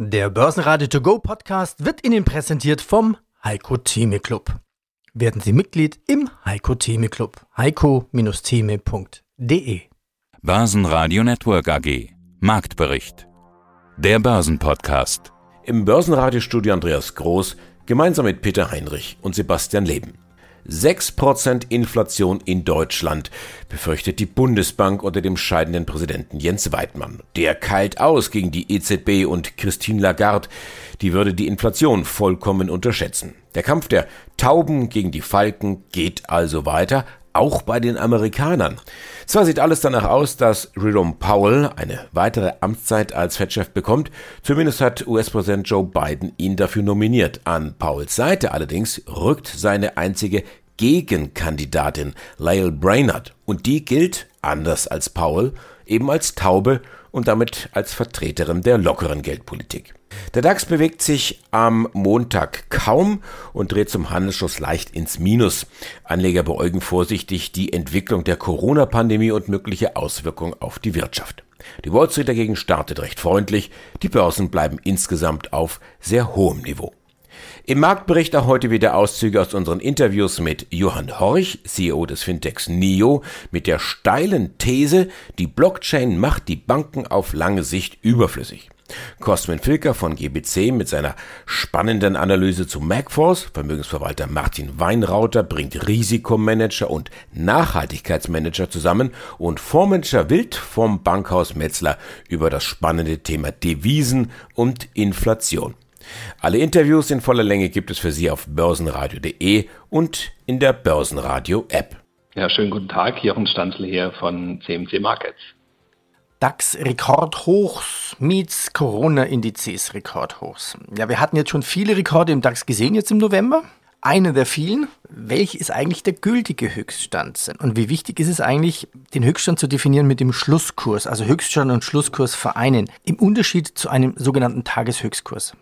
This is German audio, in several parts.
Der Börsenradio To Go Podcast wird Ihnen präsentiert vom Heiko Theme Club. Werden Sie Mitglied im Heiko Theme Club. heiko-theme.de Börsenradio Network AG Marktbericht Der Börsenpodcast Im Börsenradiostudio Andreas Groß gemeinsam mit Peter Heinrich und Sebastian Leben. 6% Inflation in Deutschland, befürchtet die Bundesbank unter dem scheidenden Präsidenten Jens Weidmann. Der keilt aus gegen die EZB und Christine Lagarde. Die würde die Inflation vollkommen unterschätzen. Der Kampf der Tauben gegen die Falken geht also weiter, auch bei den Amerikanern. Zwar sieht alles danach aus, dass Jerome Powell eine weitere Amtszeit als Fettchef bekommt, zumindest hat US-Präsident Joe Biden ihn dafür nominiert. An Powells Seite allerdings rückt seine einzige Gegenkandidatin Lyle Brainerd und die gilt, anders als Powell, eben als Taube und damit als Vertreterin der lockeren Geldpolitik. Der DAX bewegt sich am Montag kaum und dreht zum Handelsschluss leicht ins Minus. Anleger beäugen vorsichtig die Entwicklung der Corona-Pandemie und mögliche Auswirkungen auf die Wirtschaft. Die Wall Street dagegen startet recht freundlich, die Börsen bleiben insgesamt auf sehr hohem Niveau. Im Marktbericht auch heute wieder Auszüge aus unseren Interviews mit Johann Horch, CEO des Fintechs NIO, mit der steilen These, die Blockchain macht die Banken auf lange Sicht überflüssig. Cosmin Filker von GBC mit seiner spannenden Analyse zu Macforce, Vermögensverwalter Martin Weinrauter bringt Risikomanager und Nachhaltigkeitsmanager zusammen und Fondsmanager Wild vom Bankhaus Metzler über das spannende Thema Devisen und Inflation. Alle Interviews in voller Länge gibt es für Sie auf börsenradio.de und in der Börsenradio-App. Ja, schönen guten Tag, Jochen Stanzl hier von CMC Markets. DAX Rekordhochs meets Corona-Indizes Rekordhochs. Ja, wir hatten jetzt schon viele Rekorde im DAX gesehen jetzt im November. Einer der vielen. Welch ist eigentlich der gültige Höchststand? Und wie wichtig ist es eigentlich, den Höchststand zu definieren mit dem Schlusskurs, also Höchststand und Schlusskurs vereinen, im Unterschied zu einem sogenannten Tageshöchstkurs?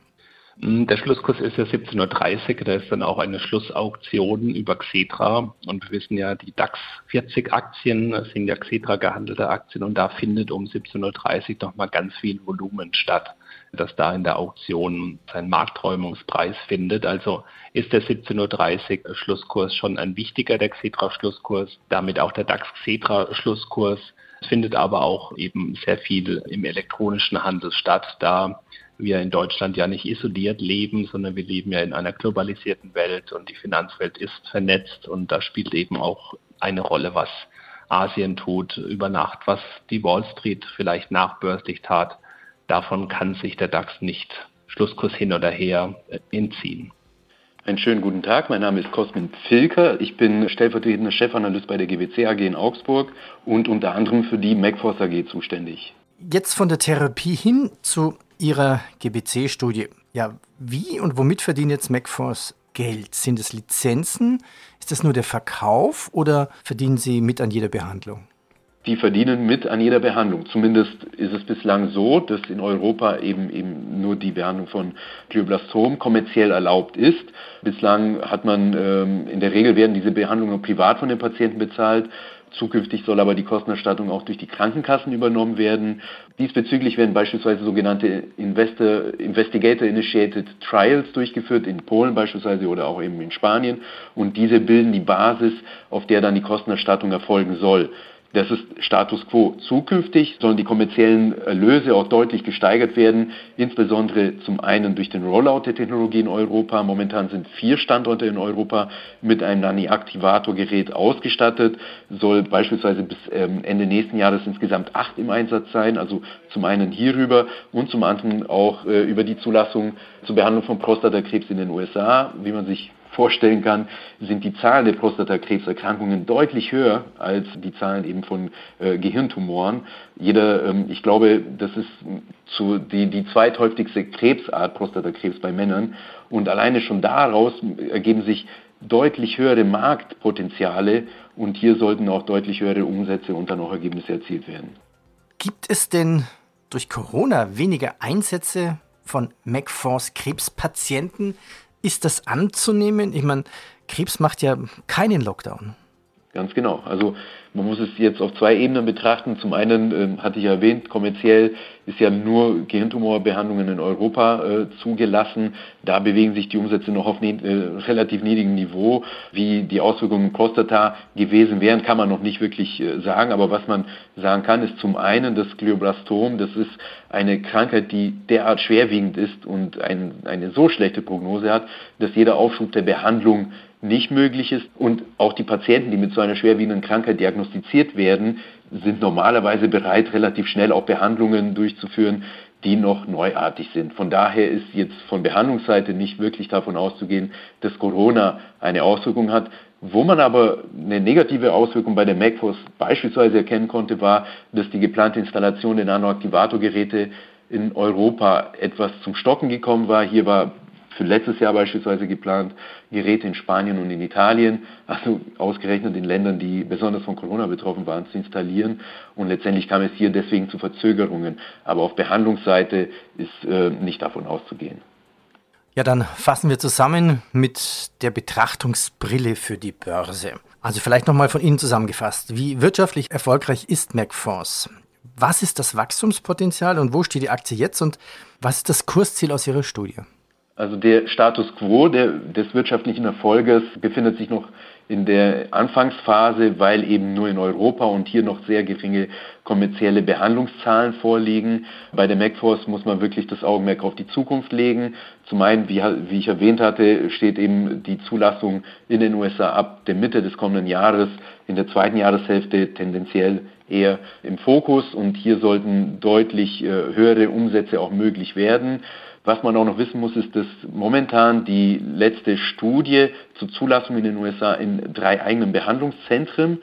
Hm, der Schlusskurs ist ja 17.30 Uhr, da ist dann auch eine Schlussauktion über Xetra. Und wir wissen ja, die DAX 40 Aktien sind ja Xetra gehandelte Aktien und da findet um 17.30 Uhr nochmal ganz viel Volumen statt, das da in der Auktion seinen Markträumungspreis findet. Also ist der 17.30 Uhr Schlusskurs schon ein wichtiger, der Xetra Schlusskurs, damit auch der DAX Xetra Schlusskurs. Findet aber auch eben sehr viel im elektronischen Handel statt, da wir in Deutschland ja nicht isoliert leben, sondern wir leben ja in einer globalisierten Welt und die Finanzwelt ist vernetzt und da spielt eben auch eine Rolle, was Asien tut über Nacht, was die Wall Street vielleicht nachbörslich tat. Davon kann sich der DAX nicht Schlusskurs hin oder her entziehen. Einen schönen guten Tag, mein Name ist Cosmin Filker. Ich bin stellvertretender Chefanalyst bei der GWC AG in Augsburg und unter anderem für die MacForce AG zuständig. Jetzt von der Therapie hin zu Ihrer GBC-Studie. Ja, wie und womit verdient jetzt MacForce Geld? Sind es Lizenzen? Ist das nur der Verkauf oder verdienen Sie mit an jeder Behandlung? Die verdienen mit an jeder Behandlung. Zumindest ist es bislang so, dass in Europa eben, eben nur die Behandlung von Glioblastom kommerziell erlaubt ist. Bislang hat man, ähm, in der Regel werden diese Behandlungen privat von den Patienten bezahlt. Zukünftig soll aber die Kostenerstattung auch durch die Krankenkassen übernommen werden. Diesbezüglich werden beispielsweise sogenannte Investor, Investigator-Initiated Trials durchgeführt, in Polen beispielsweise oder auch eben in Spanien. Und diese bilden die Basis, auf der dann die Kostenerstattung erfolgen soll. Das ist Status quo. Zukünftig sollen die kommerziellen Erlöse auch deutlich gesteigert werden, insbesondere zum einen durch den Rollout der Technologie in Europa. Momentan sind vier Standorte in Europa mit einem Nani-Aktivator-Gerät ausgestattet, soll beispielsweise bis ähm, Ende nächsten Jahres insgesamt acht im Einsatz sein, also zum einen hierüber und zum anderen auch äh, über die Zulassung zur Behandlung von Prostatakrebs in den USA, wie man sich vorstellen kann, sind die Zahlen der Prostatakrebserkrankungen deutlich höher als die Zahlen eben von äh, Gehirntumoren. Jeder, ähm, ich glaube, das ist zu, die, die zweithäufigste Krebsart Prostatakrebs bei Männern. Und alleine schon daraus ergeben sich deutlich höhere Marktpotenziale und hier sollten auch deutlich höhere Umsätze und dann auch Ergebnisse erzielt werden. Gibt es denn durch Corona weniger Einsätze von MacForce Krebspatienten? Ist das anzunehmen? Ich meine, Krebs macht ja keinen Lockdown. Ganz genau. Also man muss es jetzt auf zwei Ebenen betrachten. Zum einen äh, hatte ich erwähnt, kommerziell ist ja nur Gehirntumorbehandlungen in Europa äh, zugelassen. Da bewegen sich die Umsätze noch auf ne äh, relativ niedrigem Niveau. Wie die Auswirkungen Prostata gewesen wären, kann man noch nicht wirklich äh, sagen. Aber was man sagen kann, ist zum einen das Glioblastom. Das ist eine Krankheit, die derart schwerwiegend ist und ein, eine so schlechte Prognose hat, dass jeder Aufschub der Behandlung nicht möglich ist. Und auch die Patienten, die mit so einer schwerwiegenden Krankheit diagnostiziert werden, sind normalerweise bereit, relativ schnell auch Behandlungen durchzuführen, die noch neuartig sind. Von daher ist jetzt von Behandlungsseite nicht wirklich davon auszugehen, dass Corona eine Auswirkung hat. Wo man aber eine negative Auswirkung bei der MacForce beispielsweise erkennen konnte, war, dass die geplante Installation der Nanoaktivatorgeräte in Europa etwas zum Stocken gekommen war. Hier war für letztes Jahr beispielsweise geplant, Geräte in Spanien und in Italien, also ausgerechnet in Ländern, die besonders von Corona betroffen waren, zu installieren. Und letztendlich kam es hier deswegen zu Verzögerungen. Aber auf Behandlungsseite ist äh, nicht davon auszugehen. Ja, dann fassen wir zusammen mit der Betrachtungsbrille für die Börse. Also vielleicht nochmal von Ihnen zusammengefasst. Wie wirtschaftlich erfolgreich ist MacForce? Was ist das Wachstumspotenzial und wo steht die Aktie jetzt und was ist das Kursziel aus Ihrer Studie? Also der Status quo der, des wirtschaftlichen Erfolges befindet sich noch in der Anfangsphase, weil eben nur in Europa und hier noch sehr geringe kommerzielle Behandlungszahlen vorliegen. Bei der MacForce muss man wirklich das Augenmerk auf die Zukunft legen. Zum einen, wie, wie ich erwähnt hatte, steht eben die Zulassung in den USA ab der Mitte des kommenden Jahres, in der zweiten Jahreshälfte tendenziell eher im Fokus und hier sollten deutlich äh, höhere Umsätze auch möglich werden. Was man auch noch wissen muss, ist, dass momentan die letzte Studie zur Zulassung in den USA in drei eigenen Behandlungszentren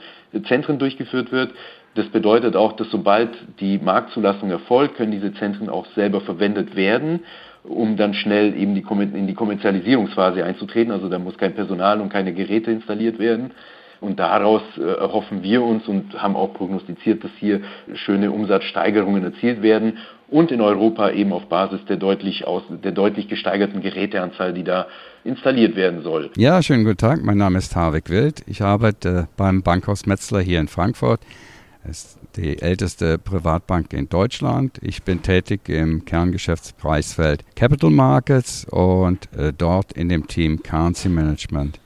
Zentren durchgeführt wird. Das bedeutet auch, dass sobald die Marktzulassung erfolgt, können diese Zentren auch selber verwendet werden, um dann schnell eben die, in die Kommerzialisierungsphase einzutreten. Also da muss kein Personal und keine Geräte installiert werden. Und daraus äh, erhoffen wir uns und haben auch prognostiziert, dass hier schöne Umsatzsteigerungen erzielt werden und in Europa eben auf Basis der deutlich, aus, der deutlich gesteigerten Geräteanzahl, die da installiert werden soll. Ja, schönen guten Tag. Mein Name ist Harvik Wild. Ich arbeite beim Bankhaus Metzler hier in Frankfurt. Es ist die älteste Privatbank in Deutschland. Ich bin tätig im Kerngeschäftspreisfeld Capital Markets und äh, dort in dem Team Currency Management.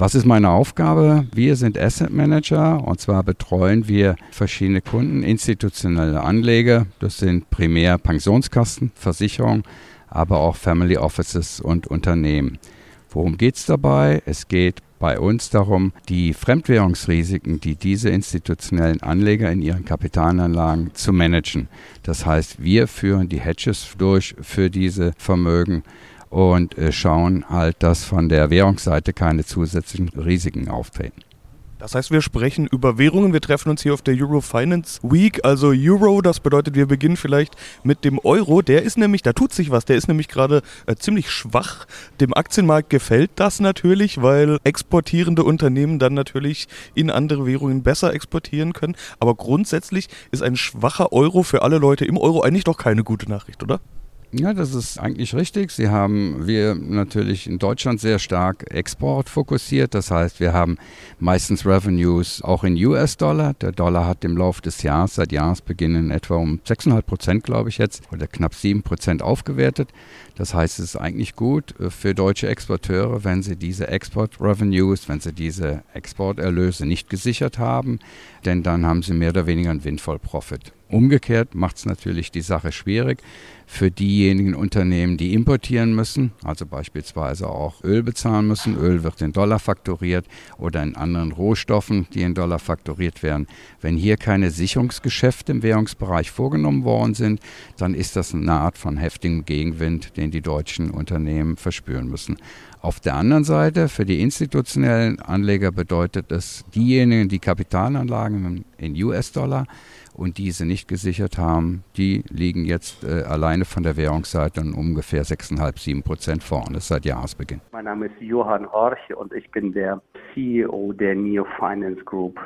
Was ist meine Aufgabe? Wir sind Asset Manager und zwar betreuen wir verschiedene Kunden, institutionelle Anleger. Das sind primär Pensionskassen, Versicherungen, aber auch Family Offices und Unternehmen. Worum geht es dabei? Es geht bei uns darum, die Fremdwährungsrisiken, die diese institutionellen Anleger in ihren Kapitalanlagen zu managen. Das heißt, wir führen die Hedges durch für diese Vermögen und äh, schauen halt, dass von der Währungsseite keine zusätzlichen Risiken auftreten. Das heißt, wir sprechen über Währungen. Wir treffen uns hier auf der Euro Finance Week. Also Euro, das bedeutet, wir beginnen vielleicht mit dem Euro. Der ist nämlich, da tut sich was. Der ist nämlich gerade äh, ziemlich schwach. Dem Aktienmarkt gefällt das natürlich, weil exportierende Unternehmen dann natürlich in andere Währungen besser exportieren können. Aber grundsätzlich ist ein schwacher Euro für alle Leute im Euro eigentlich doch keine gute Nachricht, oder? Ja, das ist eigentlich richtig. Sie haben wir natürlich in Deutschland sehr stark Export fokussiert. Das heißt, wir haben meistens Revenues auch in US-Dollar. Der Dollar hat im Laufe des Jahres, seit Jahresbeginn in etwa um 6,5 Prozent, glaube ich jetzt, oder knapp 7 Prozent aufgewertet. Das heißt, es ist eigentlich gut äh, für deutsche Exporteure, wenn sie diese Export-Revenues, wenn sie diese Exporterlöse nicht gesichert haben, denn dann haben sie mehr oder weniger einen Windfall-Profit. Umgekehrt macht es natürlich die Sache schwierig für diejenigen Unternehmen, die importieren müssen, also beispielsweise auch Öl bezahlen müssen. Öl wird in Dollar fakturiert oder in anderen Rohstoffen, die in Dollar fakturiert werden. Wenn hier keine Sicherungsgeschäfte im Währungsbereich vorgenommen worden sind, dann ist das eine Art von heftigem Gegenwind, den die deutschen Unternehmen verspüren müssen. Auf der anderen Seite, für die institutionellen Anleger bedeutet es, diejenigen, die Kapitalanlagen in US-Dollar und diese nicht gesichert haben, die liegen jetzt äh, alleine von der Währungsseite um ungefähr 6,5, 7 Prozent vorne seit Jahresbeginn. Mein Name ist Johann Horch und ich bin der CEO der Neo Finance Group.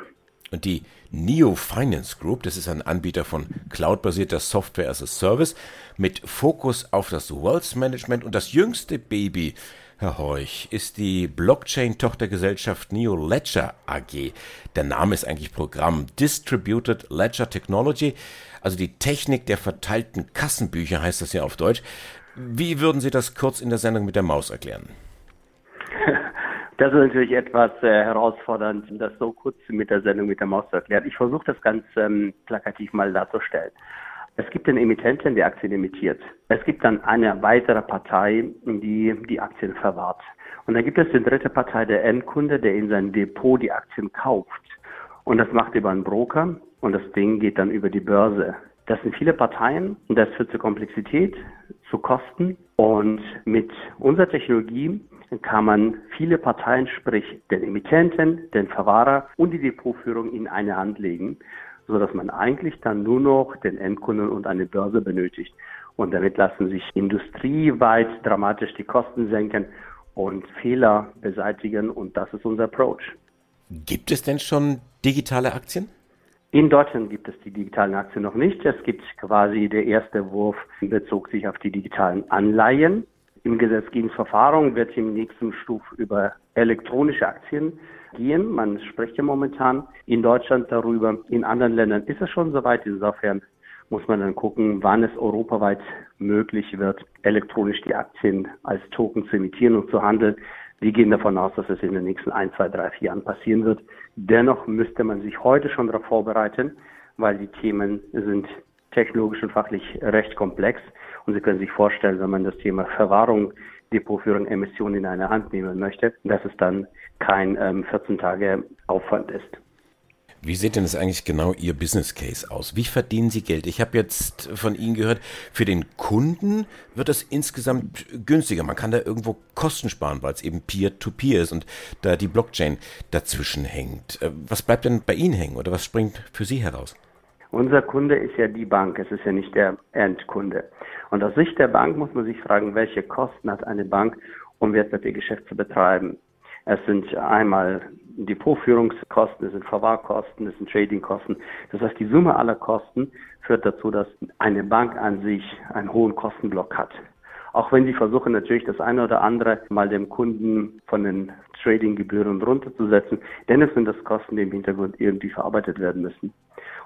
Und die Neo Finance Group, das ist ein Anbieter von cloudbasierter Software as a Service mit Fokus auf das Wealth Management und das jüngste Baby Herr Horch, ist die Blockchain-Tochtergesellschaft Neo Ledger AG. Der Name ist eigentlich Programm Distributed Ledger Technology, also die Technik der verteilten Kassenbücher heißt das ja auf Deutsch. Wie würden Sie das kurz in der Sendung mit der Maus erklären? Das ist natürlich etwas äh, herausfordernd, das so kurz mit der Sendung mit der Maus zu erklären. Ich versuche das ganz ähm, plakativ mal darzustellen. Es gibt den Emittenten, der Aktien emittiert. Es gibt dann eine weitere Partei, die die Aktien verwahrt. Und dann gibt es die dritte Partei, der Endkunde, der in sein Depot die Aktien kauft. Und das macht über einen Broker und das Ding geht dann über die Börse. Das sind viele Parteien und das führt zur Komplexität, zu Kosten. Und mit unserer Technologie kann man viele Parteien, sprich den Emittenten, den Verwahrer und die Depotführung in eine Hand legen so dass man eigentlich dann nur noch den Endkunden und eine Börse benötigt. Und damit lassen sich industrieweit dramatisch die Kosten senken und Fehler beseitigen und das ist unser Approach. Gibt es denn schon digitale Aktien? In Deutschland gibt es die digitalen Aktien noch nicht. Es gibt quasi der erste Wurf bezog sich auf die digitalen Anleihen. Im Gesetzgebungsverfahren wird im nächsten Stuf über elektronische Aktien gehen. Man spricht ja momentan in Deutschland darüber. In anderen Ländern ist es schon soweit. Insofern muss man dann gucken, wann es europaweit möglich wird, elektronisch die Aktien als Token zu emittieren und zu handeln. Wir gehen davon aus, dass es in den nächsten ein, zwei, drei, vier Jahren passieren wird. Dennoch müsste man sich heute schon darauf vorbereiten, weil die Themen sind technologisch und fachlich recht komplex. Und Sie können sich vorstellen, wenn man das Thema Verwahrung Depotführung Emissionen in eine Hand nehmen möchte, dass es dann kein ähm, 14 Tage Aufwand ist. Wie sieht denn das eigentlich genau Ihr Business Case aus? Wie verdienen Sie Geld? Ich habe jetzt von Ihnen gehört, für den Kunden wird das insgesamt günstiger. Man kann da irgendwo Kosten sparen, weil es eben Peer-to-Peer -Peer ist und da die Blockchain dazwischen hängt. Äh, was bleibt denn bei Ihnen hängen oder was springt für Sie heraus? Unser Kunde ist ja die Bank, es ist ja nicht der Endkunde. Und aus Sicht der Bank muss man sich fragen, welche Kosten hat eine Bank, um Wertpapiergeschäft zu betreiben. Es sind einmal Depotführungskosten, es sind Verwahrkosten, es sind Tradingkosten. Das heißt, die Summe aller Kosten führt dazu, dass eine Bank an sich einen hohen Kostenblock hat. Auch wenn sie versuchen natürlich das eine oder andere mal dem Kunden von den Tradinggebühren runterzusetzen, dennoch sind das Kosten, die im Hintergrund irgendwie verarbeitet werden müssen.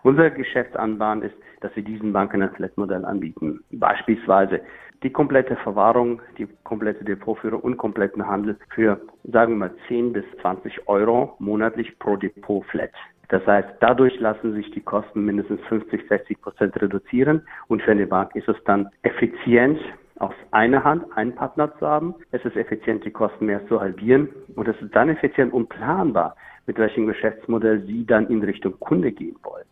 Unser Geschäftsanbahn ist, dass wir diesen Banken ein Flat-Modell anbieten. Beispielsweise die komplette Verwahrung, die komplette Depotführung und kompletten Handel für, sagen wir mal, 10 bis 20 Euro monatlich pro Depot flat. Das heißt, dadurch lassen sich die Kosten mindestens 50, 60 Prozent reduzieren und für eine Bank ist es dann effizient, aus einer Hand einen Partner zu haben. Es ist effizient, die Kosten mehr zu halbieren und es ist dann effizient und planbar, mit welchem Geschäftsmodell Sie dann in Richtung Kunde gehen wollen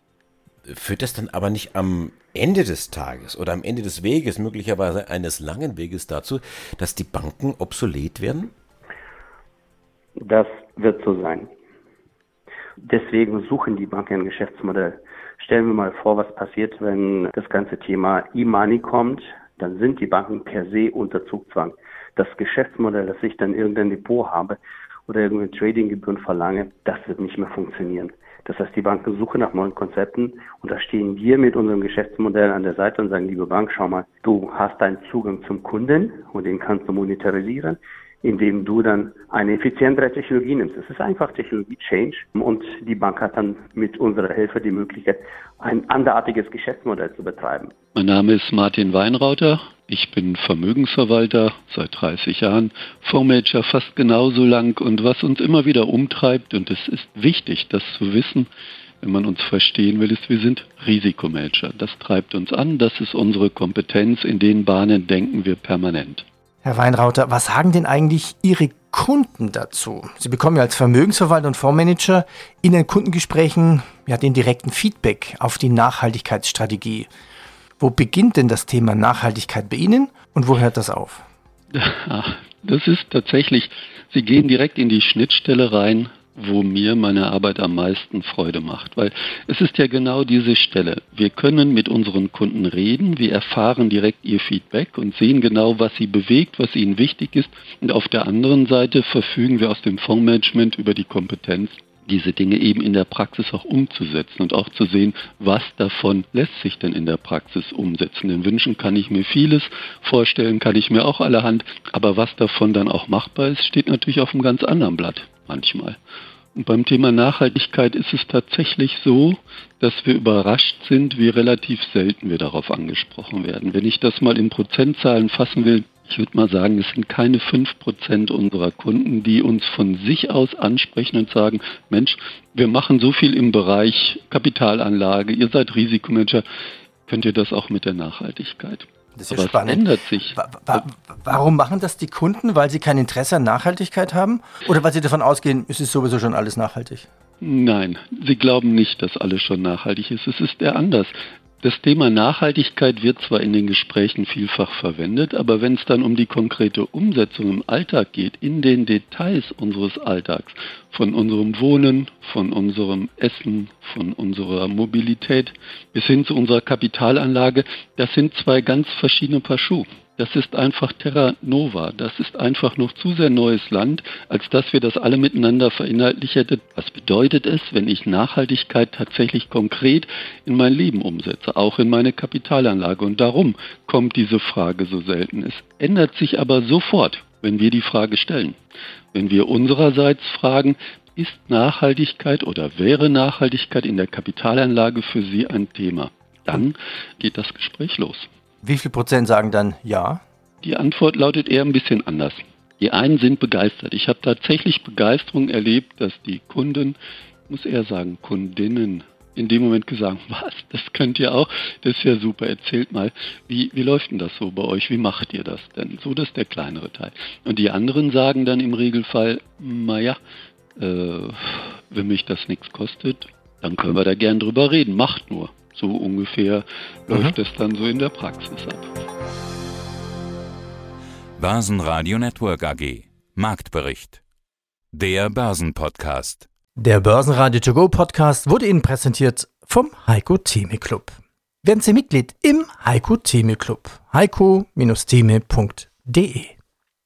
führt das dann aber nicht am Ende des Tages oder am Ende des Weges, möglicherweise eines langen Weges dazu, dass die Banken obsolet werden? Das wird so sein. Deswegen suchen die Banken ein Geschäftsmodell. Stellen wir mal vor, was passiert, wenn das ganze Thema E-Money kommt, dann sind die Banken per se unter Zugzwang. Das Geschäftsmodell, das ich dann irgendein Depot habe oder irgendeine Tradinggebühren verlange, das wird nicht mehr funktionieren. Das heißt, die Banken suchen nach neuen Konzepten und da stehen wir mit unserem Geschäftsmodell an der Seite und sagen, liebe Bank, schau mal, du hast einen Zugang zum Kunden und den kannst du monetarisieren indem du dann eine effizientere Technologie nimmst. Es ist einfach Technologie-Change und die Bank hat dann mit unserer Hilfe die Möglichkeit, ein anderartiges Geschäftsmodell zu betreiben. Mein Name ist Martin Weinrauter. Ich bin Vermögensverwalter seit 30 Jahren, Fondsmanager fast genauso lang und was uns immer wieder umtreibt, und es ist wichtig, das zu wissen, wenn man uns verstehen will, ist, wir sind Risikomanager. Das treibt uns an, das ist unsere Kompetenz, in den Bahnen denken wir permanent. Herr Weinrauter, was sagen denn eigentlich Ihre Kunden dazu? Sie bekommen ja als Vermögensverwalter und Fondsmanager in den Kundengesprächen ja den direkten Feedback auf die Nachhaltigkeitsstrategie. Wo beginnt denn das Thema Nachhaltigkeit bei Ihnen und wo hört das auf? Das ist tatsächlich, Sie gehen direkt in die Schnittstelle rein wo mir meine Arbeit am meisten Freude macht. Weil es ist ja genau diese Stelle. Wir können mit unseren Kunden reden, wir erfahren direkt ihr Feedback und sehen genau, was sie bewegt, was ihnen wichtig ist. Und auf der anderen Seite verfügen wir aus dem Fondsmanagement über die Kompetenz, diese Dinge eben in der Praxis auch umzusetzen und auch zu sehen, was davon lässt sich denn in der Praxis umsetzen. Denn wünschen kann ich mir vieles, vorstellen kann ich mir auch allerhand, aber was davon dann auch machbar ist, steht natürlich auf einem ganz anderen Blatt manchmal. Und beim Thema Nachhaltigkeit ist es tatsächlich so, dass wir überrascht sind, wie relativ selten wir darauf angesprochen werden. Wenn ich das mal in Prozentzahlen fassen will, ich würde mal sagen, es sind keine fünf Prozent unserer Kunden, die uns von sich aus ansprechen und sagen, Mensch, wir machen so viel im Bereich Kapitalanlage, ihr seid Risikomanager, könnt ihr das auch mit der Nachhaltigkeit? Das ist ja Aber spannend. Es ändert sich. Warum machen das die Kunden? Weil sie kein Interesse an Nachhaltigkeit haben? Oder weil sie davon ausgehen, es ist sowieso schon alles nachhaltig? Nein, sie glauben nicht, dass alles schon nachhaltig ist. Es ist eher anders. Das Thema Nachhaltigkeit wird zwar in den Gesprächen vielfach verwendet, aber wenn es dann um die konkrete Umsetzung im Alltag geht, in den Details unseres Alltags, von unserem Wohnen, von unserem Essen, von unserer Mobilität bis hin zu unserer Kapitalanlage, das sind zwei ganz verschiedene Paar Schuhe. Das ist einfach Terra Nova. Das ist einfach noch zu sehr neues Land, als dass wir das alle miteinander verinhaltlich hätten. Was bedeutet es, wenn ich Nachhaltigkeit tatsächlich konkret in mein Leben umsetze, auch in meine Kapitalanlage? Und darum kommt diese Frage so selten. Es ändert sich aber sofort, wenn wir die Frage stellen. Wenn wir unsererseits fragen, ist Nachhaltigkeit oder wäre Nachhaltigkeit in der Kapitalanlage für Sie ein Thema? Dann geht das Gespräch los. Wie viel Prozent sagen dann ja? Die Antwort lautet eher ein bisschen anders. Die einen sind begeistert. Ich habe tatsächlich Begeisterung erlebt, dass die Kunden, ich muss eher sagen Kundinnen, in dem Moment gesagt, was, das könnt ihr auch, das ist ja super, erzählt mal, wie, wie läuft denn das so bei euch, wie macht ihr das denn? So, das ist der kleinere Teil. Und die anderen sagen dann im Regelfall, naja, äh, wenn mich das nichts kostet, dann können wir da gern drüber reden, macht nur. So ungefähr mhm. läuft es dann so in der Praxis ab. Börsenradio Network AG Marktbericht Der Börsenpodcast Der Börsenradio To Go Podcast wurde Ihnen präsentiert vom Heiko Theme Club. Werden Sie Mitglied im Heiko Theme Club. heiko-theme.de